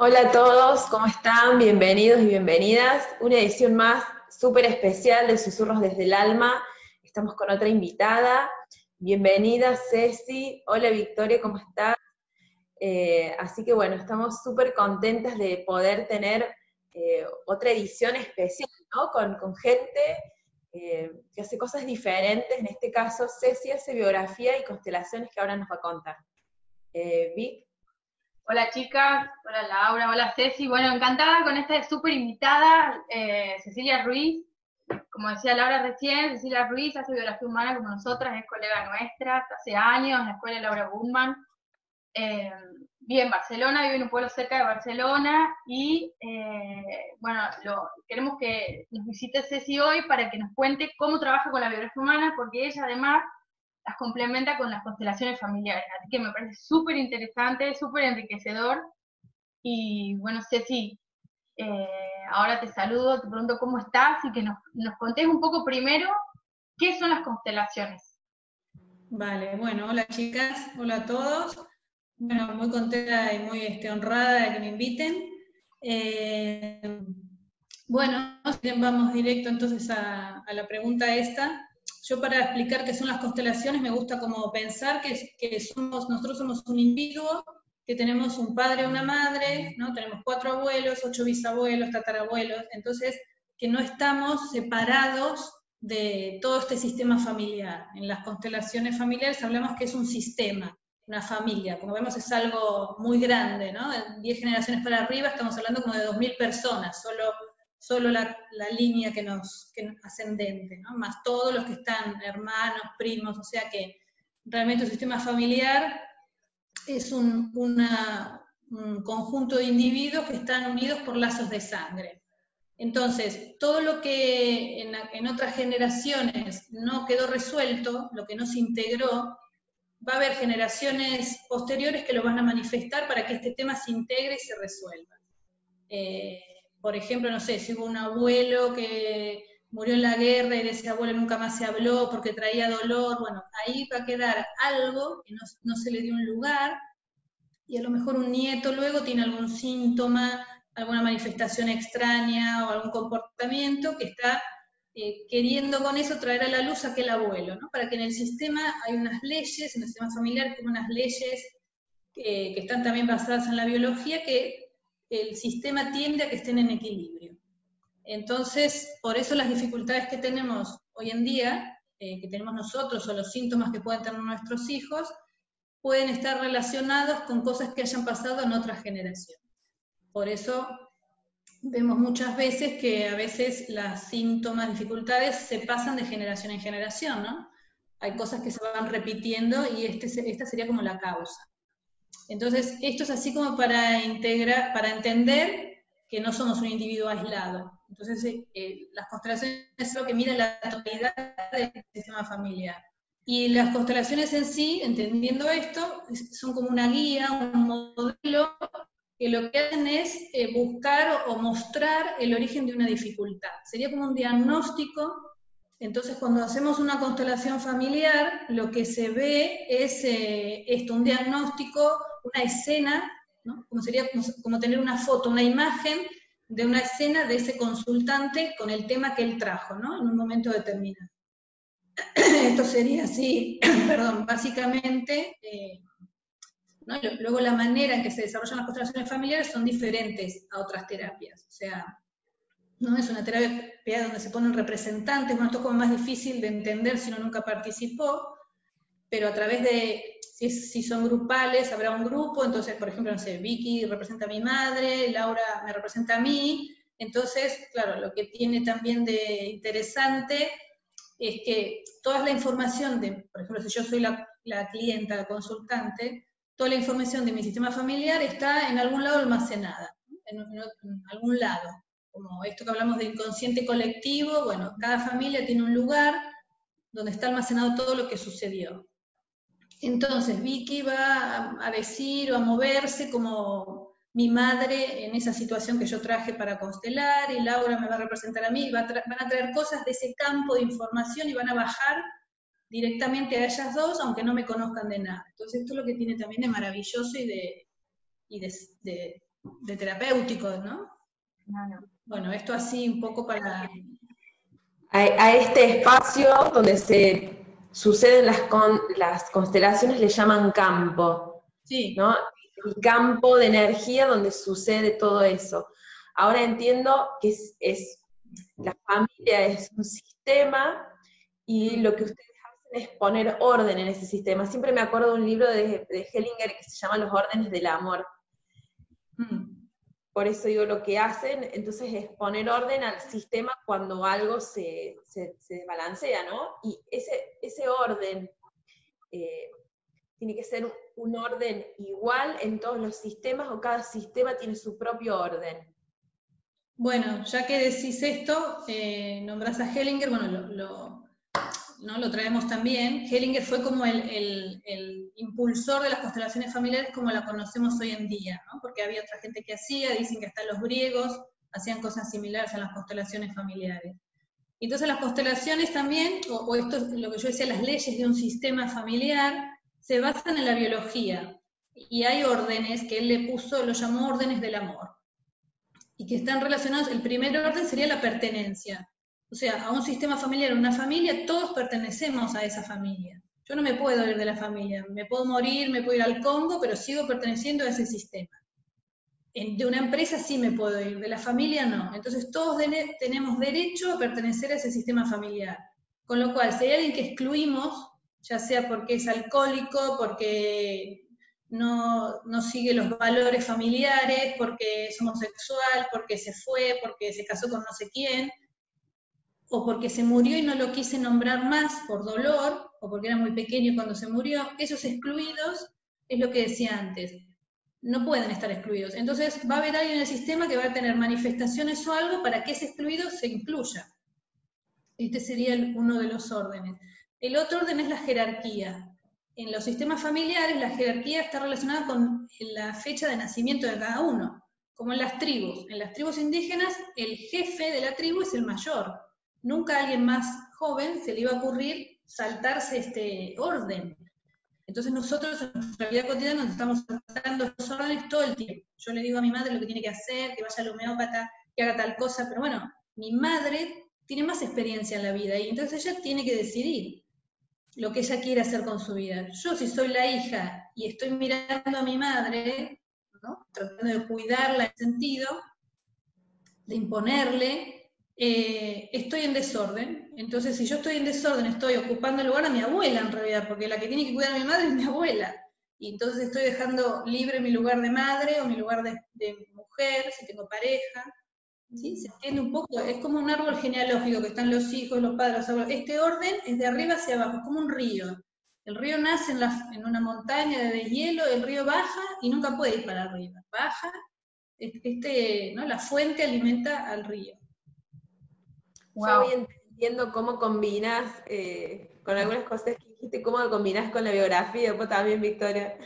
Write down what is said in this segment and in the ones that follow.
Hola a todos, ¿cómo están? Bienvenidos y bienvenidas. Una edición más súper especial de Susurros desde el Alma. Estamos con otra invitada. Bienvenida Ceci. Hola Victoria, ¿cómo estás? Eh, así que bueno, estamos súper contentas de poder tener eh, otra edición especial, ¿no? Con, gente eh, que hace cosas diferentes. En este caso, Ceci hace biografía y constelaciones que ahora nos va a contar. Vic. Hola chicas, hola Laura, hola Ceci. Bueno, encantada con esta súper invitada, eh, Cecilia Ruiz. Como decía Laura recién, Cecilia Ruiz hace biografía humana como nosotras, es colega nuestra, hace años en la escuela Laura Bumman. Eh, vive en Barcelona, vive en un pueblo cerca de Barcelona y eh, bueno, queremos que nos visite Ceci hoy para que nos cuente cómo trabaja con la biografía humana, porque ella además las complementa con las constelaciones familiares. Así que me parece súper interesante, súper enriquecedor. Y bueno, Ceci, eh, ahora te saludo, te pregunto cómo estás y que nos, nos contés un poco primero qué son las constelaciones. Vale, bueno, hola chicas, hola a todos. Bueno, muy contenta y muy este, honrada de que me inviten. Eh, bueno, vamos directo entonces a, a la pregunta esta yo para explicar qué son las constelaciones me gusta como pensar que, somos, nosotros somos un individuo, que tenemos un padre, una madre, ¿no? tenemos cuatro abuelos, ocho bisabuelos, tatarabuelos, entonces que no estamos separados de todo este sistema familiar. En las constelaciones familiares hablamos que es un sistema, una familia, como vemos es algo muy grande, ¿no? Diez generaciones para arriba estamos hablando como de dos mil personas, solo solo la, línea que nos, que ascendente, ¿no? más todos los que están hermanos, primos, o sea que realmente el sistema familiar es un, conjunto de individuos que están unidos por lazos de sangre. Entonces, todo lo que en, en, otras generaciones no quedó resuelto, lo que no se integró, va a haber generaciones posteriores que lo van a manifestar para que este tema se integre y se resuelva. Eh, por ejemplo, no sé, si hubo un abuelo que murió en la guerra y de ese abuelo nunca más se habló porque traía dolor, bueno, ahí va a quedar algo que no, se le dio un lugar y a lo mejor un nieto luego tiene algún síntoma, alguna manifestación extraña o algún comportamiento que está eh, queriendo con eso traer a la luz a aquel abuelo, ¿no? Para que en el sistema hay unas leyes, en el sistema familiar, como unas leyes que están también basadas en la biología, que el sistema tiende a que estén en equilibrio. Entonces, por eso las dificultades que tenemos hoy en día, eh, que tenemos nosotros, o los síntomas que pueden tener nuestros hijos, pueden estar relacionados con cosas que hayan pasado en otras generaciones. Por eso vemos muchas veces que a veces las síntomas, dificultades se pasan de generación en generación, ¿no? Hay cosas que se van repitiendo y este, esta sería como la causa. Entonces, esto es así como para integrar, para entender que no somos un individuo aislado. Entonces, eh, eh, las constelaciones es lo que mira la totalidad del sistema familiar. Y las constelaciones en sí, entendiendo esto, son como una guía, un modelo, que lo que hacen es eh, buscar o mostrar el origen de una dificultad. Sería como un diagnóstico entonces, cuando hacemos una constelación familiar, lo que se ve es esto, un diagnóstico una escena, como sería como, tener una foto, una imagen de una escena de ese consultante con el tema que él trajo, ¿no? en un momento determinado. Esto sería así, perdón, básicamente, eh, luego la manera en que se desarrollan las constelaciones familiares son diferentes a otras terapias, o sea, no es una terapia donde se ponen representantes, bueno, esto es como más difícil de entender si uno nunca participó, pero a través de si, son grupales, habrá un grupo, entonces, por ejemplo, no sé, Vicky representa a mi madre, Laura me representa a mí, entonces, claro, lo que tiene también de interesante es que toda la información de, por ejemplo, si yo soy la, clienta, la consultante, toda la información de mi sistema familiar está en algún lado almacenada, en, en algún lado. Como esto que hablamos de inconsciente colectivo, bueno, cada familia tiene un lugar donde está almacenado todo lo que sucedió. Entonces Vicky va a decir o a moverse como mi madre en esa situación que yo traje para constelar y Laura me va a representar a mí, y van a traer cosas de ese campo de información y van a bajar directamente a ellas dos, aunque no me conozcan de nada. Entonces esto es lo que tiene también de maravilloso y de, de terapéuticos, ¿no? Bueno, esto así un poco para... A, este espacio donde se suceden las, las constelaciones le llaman campo, sí. ¿no? El campo de energía donde sucede todo eso. Ahora entiendo que es, la familia es un sistema y lo que ustedes hacen es poner orden en ese sistema. Siempre me acuerdo de un libro de, de Hellinger que se llama Los órdenes del amor. Por eso digo lo que hacen, entonces es poner orden al sistema cuando algo se, se, desbalancea, ¿no? Y ese, ese orden eh, tiene que ser un orden igual en todos los sistemas o cada sistema tiene su propio orden. Bueno, ya que decís esto, eh, nombras a Hellinger, bueno, lo, ¿no? lo traemos también. Hellinger fue como el, impulsor de las constelaciones familiares como la conocemos hoy en día, porque había otra gente que hacía, dicen que hasta los griegos hacían cosas similares a las constelaciones familiares. Entonces las constelaciones también, o, esto es lo que yo decía, las leyes de un sistema familiar, se basan en la biología. Y hay órdenes que él le puso, lo llamó órdenes del amor. Y que están relacionados, el primer orden sería la pertenencia o sea, a un sistema familiar, una familia, todos pertenecemos a esa familia. Yo no me puedo ir de la familia, me puedo morir, me puedo ir al Congo, pero sigo perteneciendo a ese sistema. de una empresa sí me puedo ir, de la familia no. Entonces todos tenemos derecho a pertenecer a ese sistema familiar. Con lo cual, si hay alguien que excluimos, ya sea porque es alcohólico, porque no, no, sigue los valores familiares, porque es homosexual, porque se fue, porque se casó con no sé quién, o porque se murió y no lo quise nombrar más por dolor, o porque era muy pequeño cuando se murió, esos excluidos es lo que decía antes, no pueden estar excluidos. Entonces va a haber alguien en el sistema que va a tener manifestaciones o algo para que ese excluido se incluya. Este sería uno de los órdenes. El otro orden es la jerarquía. En los sistemas familiares la jerarquía está relacionada con la fecha de nacimiento de cada uno, como en las tribus. En las tribus indígenas el jefe de la tribu es el mayor, nunca a alguien más joven se le iba a ocurrir saltarse este orden. Entonces nosotros en nuestra vida cotidiana nos estamos saltando los todo el tiempo. Yo le digo a mi madre lo que tiene que hacer, que vaya al homeópata, que haga tal cosa, pero bueno, mi madre tiene más experiencia en la vida y entonces ella tiene que decidir lo que ella quiere hacer con su vida. Yo si soy la hija y estoy mirando a mi madre, tratando de cuidarla en sentido, de imponerle, eh, estoy en desorden. Entonces, si yo estoy en desorden, estoy ocupando el lugar a mi abuela en realidad, porque la que tiene que cuidar a mi madre es mi abuela. Y entonces estoy dejando libre mi lugar de madre o mi lugar de, mujer, si tengo pareja. ¿Sí? Se entiende un poco, es como un árbol genealógico que están los hijos, los padres, los abuelos. Este orden es de arriba hacia abajo, es como un río. El río nace en, en una montaña de hielo, el río baja y nunca puede ir para arriba. Baja, este, ¿no? la fuente alimenta al río. Yo voy entendiendo cómo combinas eh, con algunas cosas que dijiste, cómo lo combinas con la biografía, pues también, Victoria.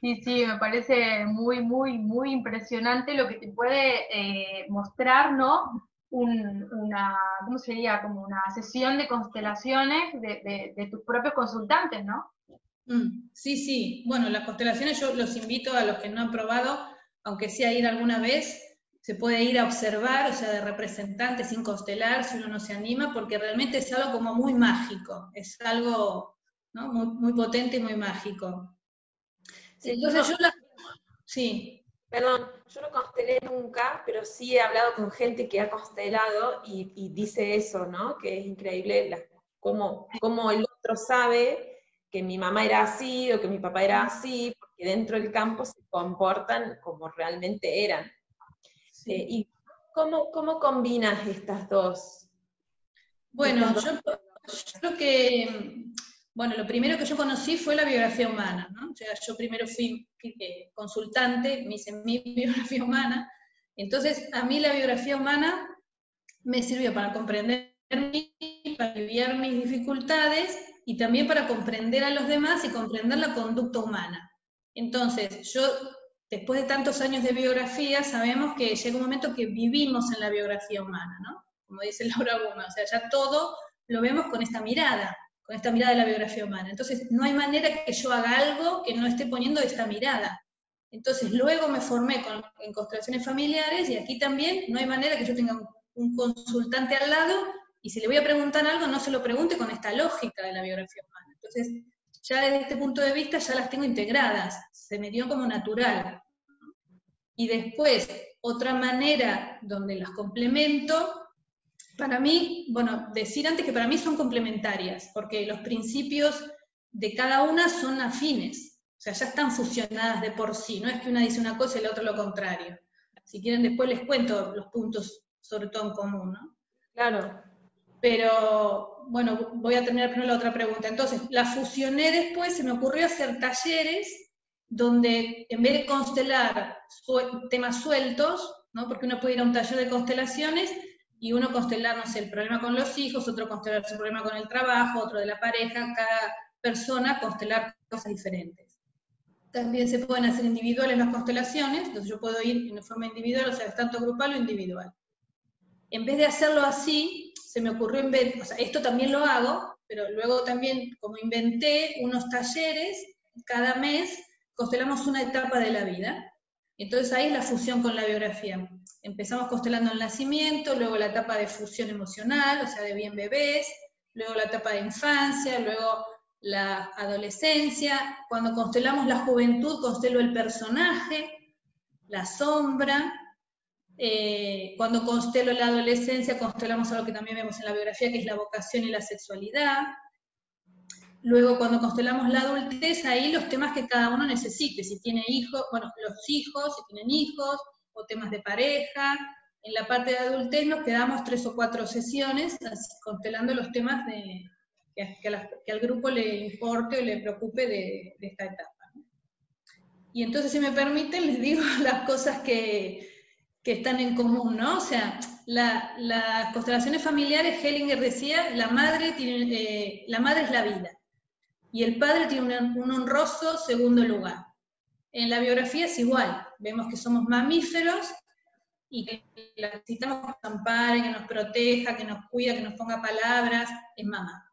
Sí, sí, me parece muy, muy, muy impresionante lo que te puede eh, mostrar, ¿no? una, ¿cómo sería? Como una sesión de constelaciones de, tus propios consultantes, ¿no? Mm, sí, sí. Bueno, las constelaciones yo los invito a los que no han probado, aunque sea ir alguna vez, se puede ir a observar, o sea, de representante sin constelar, si uno no se anima, porque realmente es algo como muy mágico, es algo muy, potente y muy mágico. Entonces yo la... Sí. Perdón, yo no constelé nunca, pero sí he hablado con gente que ha constelado y, dice eso, ¿no? Que es increíble cómo, cómo el otro sabe que mi mamá era así o que mi papá era así, porque dentro del campo se comportan como realmente eran. Eh, ¿Y cómo, cómo combinas estas dos? Bueno, yo, creo que, bueno, lo primero que yo conocí fue la biografía humana, ¿no? O sea, yo primero fui eh, consultante, me hice mi biografía humana, entonces a mí la biografía humana me sirvió para comprender para aliviar mis dificultades y también para comprender a los demás y comprender la conducta humana. Entonces, yo después de tantos años de biografía, sabemos que llega un momento que vivimos en la biografía humana, ¿no? Como dice Laura Guma, o sea, ya todo lo vemos con esta mirada, con esta mirada de la biografía humana. Entonces, no hay manera que yo haga algo que no esté poniendo esta mirada. Entonces, luego me formé en constelaciones familiares y aquí también no hay manera que yo tenga un, consultante al lado y si le voy a preguntar algo, no se lo pregunte con esta lógica de la biografía humana. Entonces, ya desde este punto de vista ya las tengo integradas, se me dio como natural. Y después, otra manera donde las complemento, para mí, bueno, decir antes que para mí son complementarias, porque los principios de cada una son afines, o sea, ya están fusionadas de por sí, no es que una dice una cosa y la otra lo contrario. Si quieren después les cuento los puntos, sobre todo en común, ¿no? Claro. Pero, bueno, voy a terminar primero la otra pregunta. Entonces, la fusioné después, se me ocurrió hacer talleres donde en vez de constelar temas sueltos, ¿no? porque uno puede ir a un taller de constelaciones y uno constelar, no el problema con los hijos, otro constelar su problema con el trabajo, otro de la pareja, cada persona constelar cosas diferentes. También se pueden hacer individuales las constelaciones, entonces yo puedo ir en forma individual, o sea, tanto grupal o individual. En vez de hacerlo así, se me ocurrió inventar, o sea, esto también lo hago, pero luego también, como inventé unos talleres cada mes constelamos una etapa de la vida. Entonces ahí es la fusión con la biografía. Empezamos constelando el nacimiento, luego la etapa de fusión emocional, o sea, de bien bebés, luego la etapa de infancia, luego la adolescencia. Cuando constelamos la juventud, constelo el personaje, la sombra. Eh, cuando constelo la adolescencia, constelamos algo que también vemos en la biografía, que es la vocación y la sexualidad. Luego, cuando constelamos la adultez, ahí los temas que cada uno necesite, si tiene hijos, bueno, los hijos, si tienen hijos, o temas de pareja. En la parte de adultez nos quedamos tres o cuatro sesiones constelando los temas de, que, al grupo le importe o le preocupe de, esta etapa. Y entonces, si me permiten, les digo las cosas que, están en común, ¿no? O sea, las constelaciones familiares, Hellinger decía, la madre, eh, la madre es la vida y el padre tiene un, honroso segundo lugar. En la biografía es igual, vemos que somos mamíferos y que necesitamos que nos ampare, que nos proteja, que nos cuida, que nos ponga palabras, es mamá.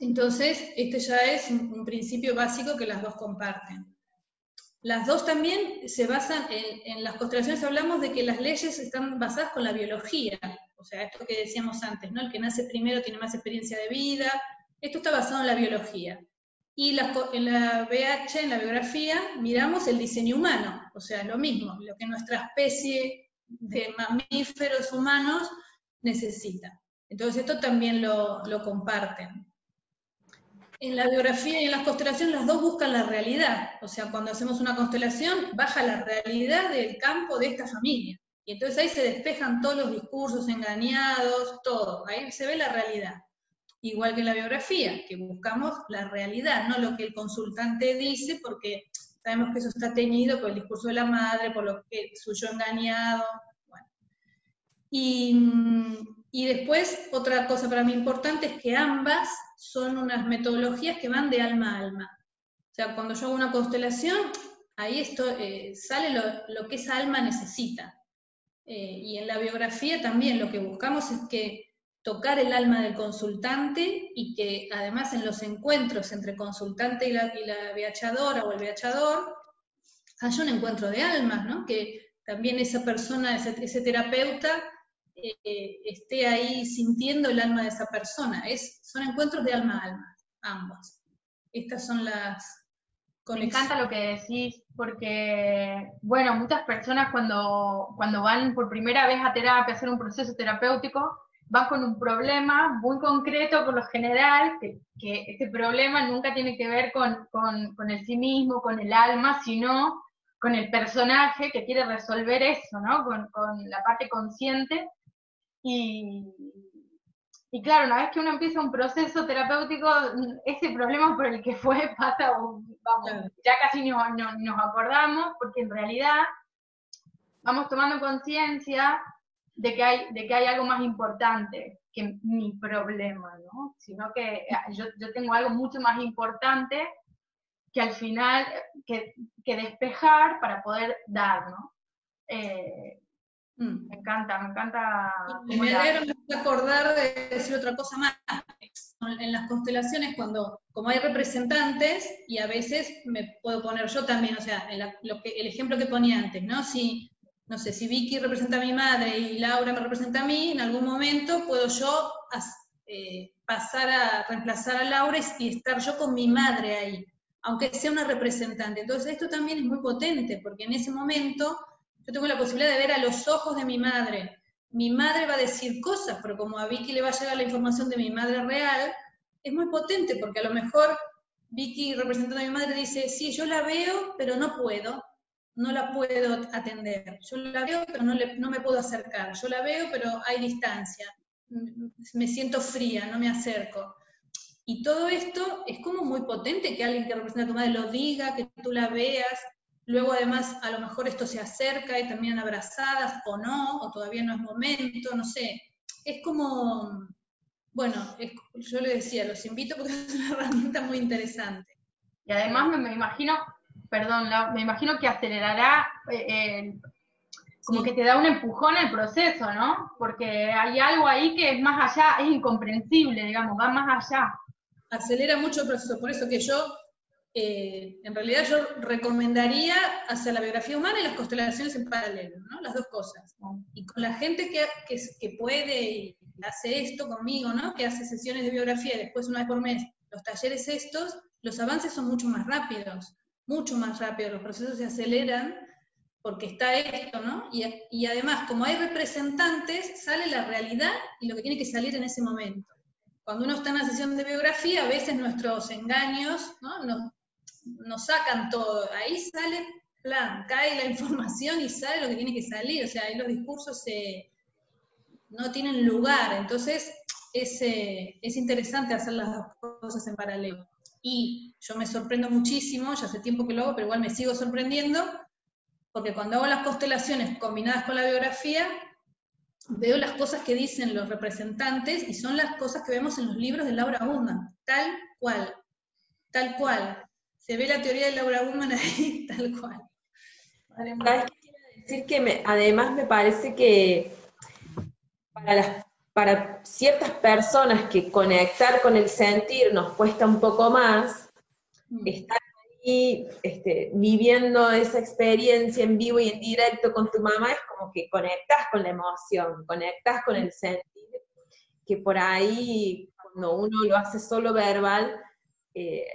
Entonces, este ya es un, principio básico que las dos comparten. Las dos también se basan en, las constelaciones, hablamos de que las leyes están basadas con la biología, o sea, esto que decíamos antes, ¿no? El que nace primero tiene más experiencia de vida, esto está basado en la biología. Y en la BH, en la biografía, miramos el diseño humano, o sea, lo mismo, lo que nuestra especie de mamíferos humanos necesita. Entonces esto también lo comparten. En la biografía y en las constelaciones las dos buscan la realidad, o sea, cuando hacemos una constelación baja la realidad del campo de esta familia. Y entonces ahí se despejan todos los discursos engañados, todo, ahí se ve la realidad igual que en la biografía, que buscamos la realidad, no lo que el consultante dice, porque sabemos que eso está teñido por el discurso de la madre, por lo que suyo engañado. Y, y después, otra cosa para mí importante es que ambas son unas metodologías que van de alma a alma. O sea, cuando yo hago una constelación, ahí esto, eh, sale lo, lo, que esa alma necesita. Eh, y en la biografía también lo que buscamos es que tocar el alma del consultante y que además en los encuentros entre consultante y la, y la viachadora o el viachador haya un encuentro de almas, ¿no? Que también esa persona, ese, terapeuta, eh, esté ahí sintiendo el alma de esa persona. Es, son encuentros de alma a alma, ambos. Estas son las Me encanta lo que decís, porque, bueno, muchas personas cuando, cuando van por primera vez a terapia, a hacer un proceso terapéutico, van con un problema muy concreto por lo general, que, que este problema nunca tiene que ver con, con, con, el sí mismo, con el alma, sino con el personaje que quiere resolver eso, ¿no? Con, con la parte consciente. Y, y, claro, una vez que uno empieza un proceso terapéutico, ese problema por el que fue pasa, vamos, ya casi no, no, nos acordamos, porque en realidad vamos tomando conciencia de que hay, de que hay algo más importante que mi problema, ¿no? Sino que eh, yo, yo tengo algo mucho más importante que al final, que, que despejar para poder dar, ¿no? Eh, mm. Me encanta, me encanta. Me alegro acordar de decir otra cosa más. en las constelaciones cuando, como hay representantes, y a veces me puedo poner yo también, o sea, lo que, el ejemplo que ponía antes, ¿no? Si, no sé, si Vicky representa a mi madre y Laura me representa a mí, en algún momento puedo yo eh, pasar a reemplazar a Laura y estar yo con mi madre ahí, aunque sea una representante. Entonces esto también es muy potente, porque en ese momento yo tengo la posibilidad de ver a los ojos de mi madre, mi madre va a decir cosas, pero como a Vicky le va a llegar la información de mi madre real, es muy potente, porque a lo mejor Vicky, representando a mi madre, dice, sí, yo la veo, pero no puedo, no la puedo atender. Yo la veo, pero no, no me puedo acercar. Yo la veo, pero hay distancia. Me siento fría, no me acerco. Y todo esto es como muy potente que alguien que representa a tu madre lo diga, que tú la veas, Luego además a lo mejor esto se acerca y terminan abrazadas o no, o todavía no es momento, no sé. Es como, bueno, yo le decía, los invito porque es una herramienta muy interesante. Y además me, imagino, perdón, me imagino que acelerará, eh, como que te da un empujón el proceso, ¿no? Porque hay algo ahí que es más allá, es incomprensible, digamos, va más allá. Acelera mucho el proceso, por eso que yo eh, en realidad yo recomendaría hacer la biografía humana y las constelaciones en paralelo, ¿no? Las dos cosas. Y con la gente que, que, puede y hace esto conmigo, ¿no? Que hace sesiones de biografía y después una vez por mes los talleres estos, los avances son mucho más rápidos, mucho más rápidos, los procesos se aceleran porque está esto, ¿no? Y, y además, como hay representantes, sale la realidad y lo que tiene que salir en ese momento cuando uno está en una sesión de biografía, a veces nuestros engaños ¿no? nos, nos sacan todo, ahí sale, plan, cae la información y sale lo que tiene que salir, o sea, ahí los discursos no tienen lugar, entonces es, eh, es interesante hacer las dos cosas en paralelo. Y yo me sorprendo muchísimo, ya hace tiempo que lo hago, pero igual me sigo sorprendiendo, porque cuando hago las constelaciones combinadas con la biografía, veo las cosas que dicen los representantes y son las cosas que vemos en los libros de Laura Bunda, tal cual, tal cual se ve la teoría de Laura Woman ahí tal cual. decir que además me parece que para, para ciertas personas que conectar con el sentir nos cuesta un poco más, mm. estar ahí este, viviendo esa experiencia en vivo y en directo con tu mamá es como que conectas con la emoción, conectas con el sentir, que por ahí cuando uno lo hace solo verbal, eh,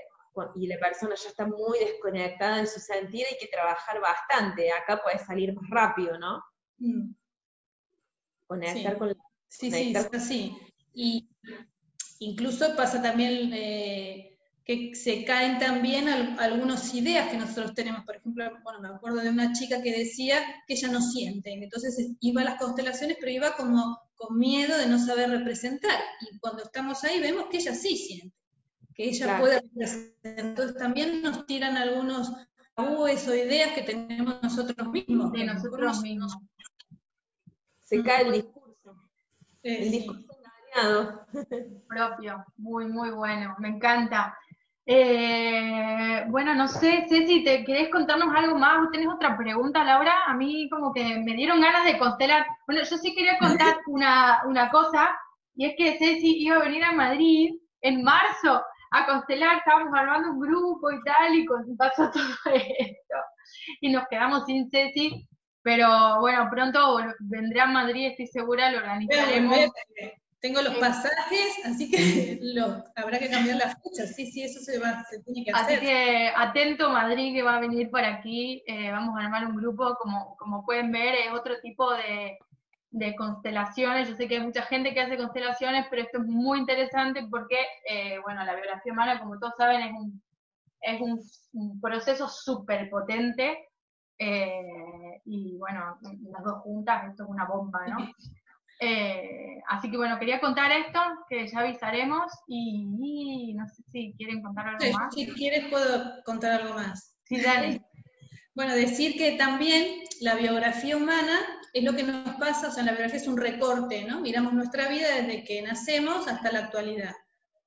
y la persona ya está muy desconectada en su sentido, hay que trabajar bastante. Acá puede salir más rápido, ¿no? Mm. Conectar con la... Sí, sí, sí. Y incluso pasa también eh, que se caen también algunas ideas que nosotros tenemos. Por ejemplo, bueno, me acuerdo de una chica que decía que ella no siente. Entonces iba a las constelaciones, pero iba como con miedo de no saber representar. Y cuando estamos ahí vemos que ella sí siente que ella puede Entonces también nos tiran algunos tabúes o ideas que tenemos nosotros mismos. De nosotros mismos. Se cae el discurso. el discurso Propio, muy, muy bueno, me encanta. Eh, bueno, no sé, Ceci, ¿te querés contarnos algo más? ¿Tenés otra pregunta, Laura? A mí como que me dieron ganas de constelar. Bueno, yo sí quería contar una, una cosa, y es que Ceci iba a venir a Madrid en marzo, a constelar, estábamos armando un grupo y tal, y pasó todo esto. Y nos quedamos sin Ceci, pero bueno, pronto vendrá a Madrid, estoy segura, lo organizaremos. Tengo los pasajes, así que lo, habrá que cambiar la fecha. Sí, sí, eso se, va, se tiene que hacer. Así que atento Madrid que va a venir por aquí. Eh, vamos a armar un grupo, como, como pueden ver, es otro tipo de, de constelaciones. Yo sé que hay mucha gente que hace constelaciones, pero esto es muy interesante porque, eh, bueno, la biografía humana, como todos saben, es un, es un, proceso súper potente. Eh, y bueno, las dos juntas, esto es una bomba, ¿no? Eh, así que bueno, quería contar esto, que ya avisaremos y, no sé si quieren contar algo más. Si quieres puedo contar algo más. Sí, dale. bueno, decir que también la biografía humana es lo que nos pasa, o sea, la biografía es un recorte, ¿no? Miramos nuestra vida desde que nacemos hasta la actualidad.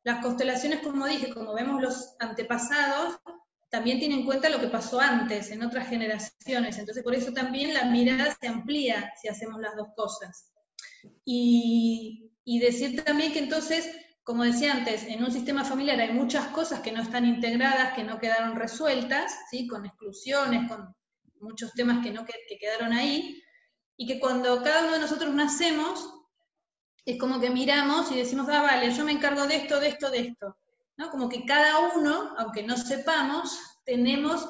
Las constelaciones, como dije, como vemos los antepasados, también tienen en cuenta lo que pasó antes, en otras generaciones. Entonces, por eso también la mirada se amplía si hacemos las dos cosas. Y, y decir también que entonces como decía antes, en un sistema familiar hay muchas cosas que no están integradas, que no quedaron resueltas, ¿sí? con exclusiones, con muchos temas que, no, que, quedaron ahí, y que cuando cada uno de nosotros nacemos, es como que miramos y decimos, ah, vale, yo me encargo de esto, de esto, de esto. ¿no? Como que cada uno, aunque no sepamos, tenemos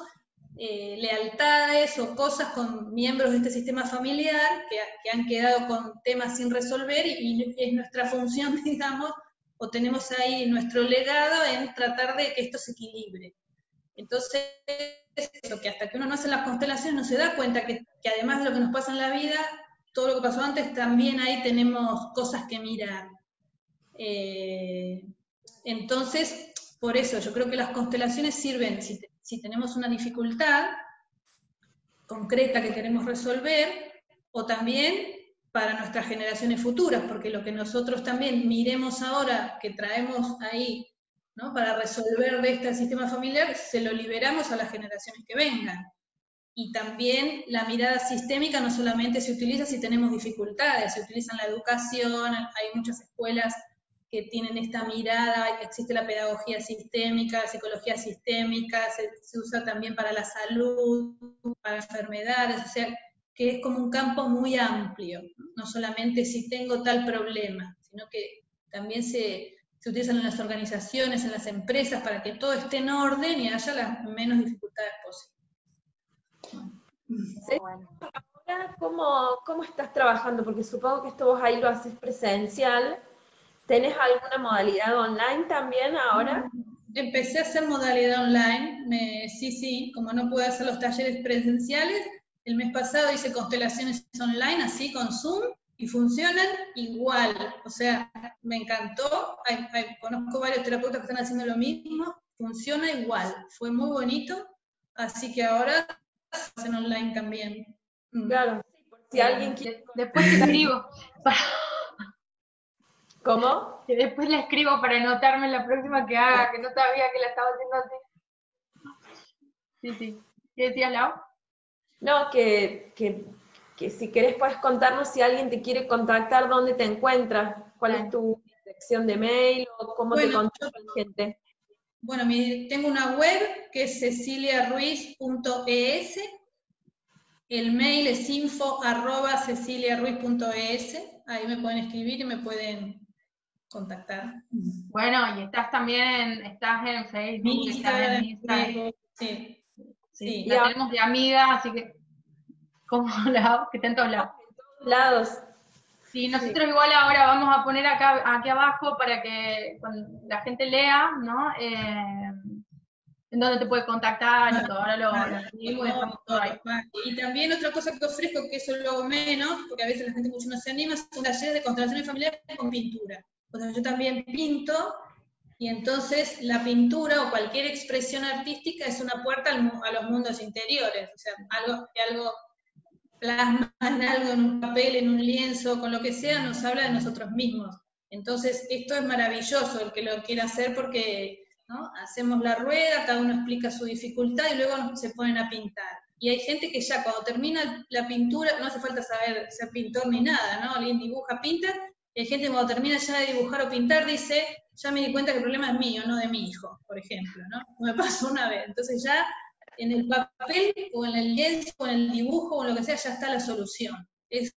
eh, lealtades o cosas con miembros de este sistema familiar que, que, han quedado con temas sin resolver y, es nuestra función, digamos, o tenemos ahí nuestro legado en tratar de que esto se equilibre. Entonces, eso, que hasta que uno no hace las constelaciones no se da cuenta que, que, además de lo que nos pasa en la vida, todo lo que pasó antes, también ahí tenemos cosas que mirar. Eh, entonces, por eso yo creo que las constelaciones sirven, si, si tenemos una dificultad concreta que queremos resolver, o también para nuestras generaciones futuras, porque lo que nosotros también miremos ahora, que traemos ahí, ¿no? para resolver de este sistema familiar, se lo liberamos a las generaciones que vengan. Y también la mirada sistémica no solamente se utiliza si tenemos dificultades, se utiliza en la educación, hay muchas escuelas que tienen esta mirada, existe la pedagogía sistémica, la psicología sistémica, se, se usa también para la salud, para enfermedades, o sea, que es como un campo muy amplio, no solamente si tengo tal problema, sino que también se, se utilizan en las organizaciones, en las empresas, para que todo esté en orden y haya las menos dificultades posibles. ¿cómo, ¿cómo estás trabajando? Porque supongo que esto vos ahí lo haces presencial. ¿Tenés alguna modalidad online también ahora? Empecé a hacer modalidad online, sí, sí, como no puedo hacer los talleres presenciales, el mes pasado hice constelaciones online, así con Zoom, y funcionan igual. O sea, me encantó. conozco varios terapeutas que están haciendo lo mismo. Funciona igual. Fue muy bonito. Así que ahora hacen online también. Mm. Claro, si alguien quiere. Después le escribo. ¿Cómo? Que después le escribo para anotarme la próxima que haga, que no sabía que la estaba haciendo así. Sí, sí. ¿Qué decías, Lau? No, que, si querés puedes contarnos si alguien te quiere contactar, dónde te encuentras, cuál es tu dirección de mail o cómo te contacta la gente. Bueno, tengo una web que es ceciliaruiz.es, el mail es info arroba ceciliaruiz.es, ahí me pueden escribir y me pueden contactar. Bueno, y estás también en, estás en Facebook, estás en Instagram. Sí. Sí, la tenemos de amiga, así que, como la, que está en todos lados. lados. Sí, nosotros igual ahora vamos a poner acá, aquí abajo para que la gente lea, ¿no? Eh, en dónde te puede contactar y todo. Ahora lo, y también otra cosa que ofrezco, que eso lo hago menos, porque a veces la gente mucho no se anima, son talleres de constelaciones familiares con pintura. O sea, yo también pinto y entonces la pintura o cualquier expresión artística es una puerta a los mundos interiores, o sea, algo que algo plasma algo, en un papel, en un lienzo, con lo que sea, nos habla de nosotros mismos. Entonces, esto es maravilloso el que lo quiera hacer porque hacemos la rueda, cada uno explica su dificultad y luego se ponen a pintar. Y hay gente que ya cuando termina la pintura, no hace falta saber ser pintor ni nada, ¿no? Alguien dibuja, pinta, hay gente cuando termina ya de dibujar o pintar dice, ya me di cuenta que el problema es mío, no de mi hijo, por ejemplo, ¿no? Me pasó una vez. Entonces ya en el papel o en el lienzo o en el dibujo o en lo que sea ya está la solución. Es,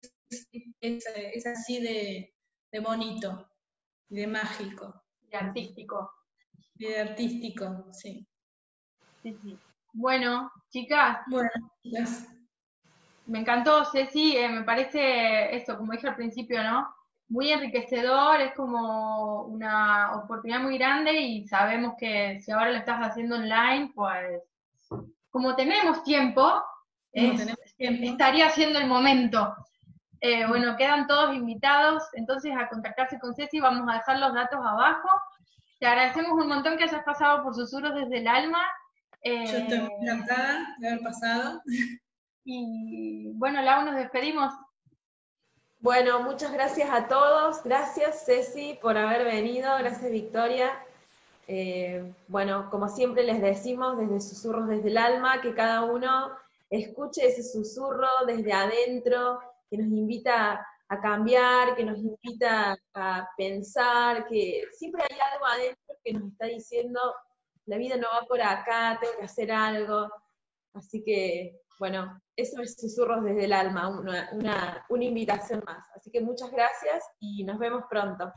es, así de, de, bonito, de mágico. De artístico. De artístico, sí. Sí, sí. Bueno, chicas. Bueno, chicas. Me encantó, Ceci, eh, me parece esto, como dije al principio, ¿no? Muy enriquecedor, es como una oportunidad muy grande y sabemos que si ahora lo estás haciendo online, pues como tenemos tiempo, estaría siendo el momento. Eh, bueno, quedan todos invitados entonces a contactarse con Ceci, vamos a dejar los datos abajo. Te agradecemos un montón que hayas pasado por Susurros desde el Alma. Yo estoy eh, encantada de haber pasado. Y bueno, Lau, nos despedimos. Bueno, muchas gracias a todos. Gracias Ceci por haber venido. Gracias Victoria. Eh, bueno, como siempre les decimos desde Susurros desde el Alma, que cada uno escuche ese susurro desde adentro, que nos invita a cambiar, que nos invita a pensar, que siempre hay algo adentro que nos está diciendo, la vida no va por acá, tengo que hacer algo. Así que, bueno, eso es Susurros desde el Alma, una, una invitación más. Así que muchas gracias y nos vemos pronto.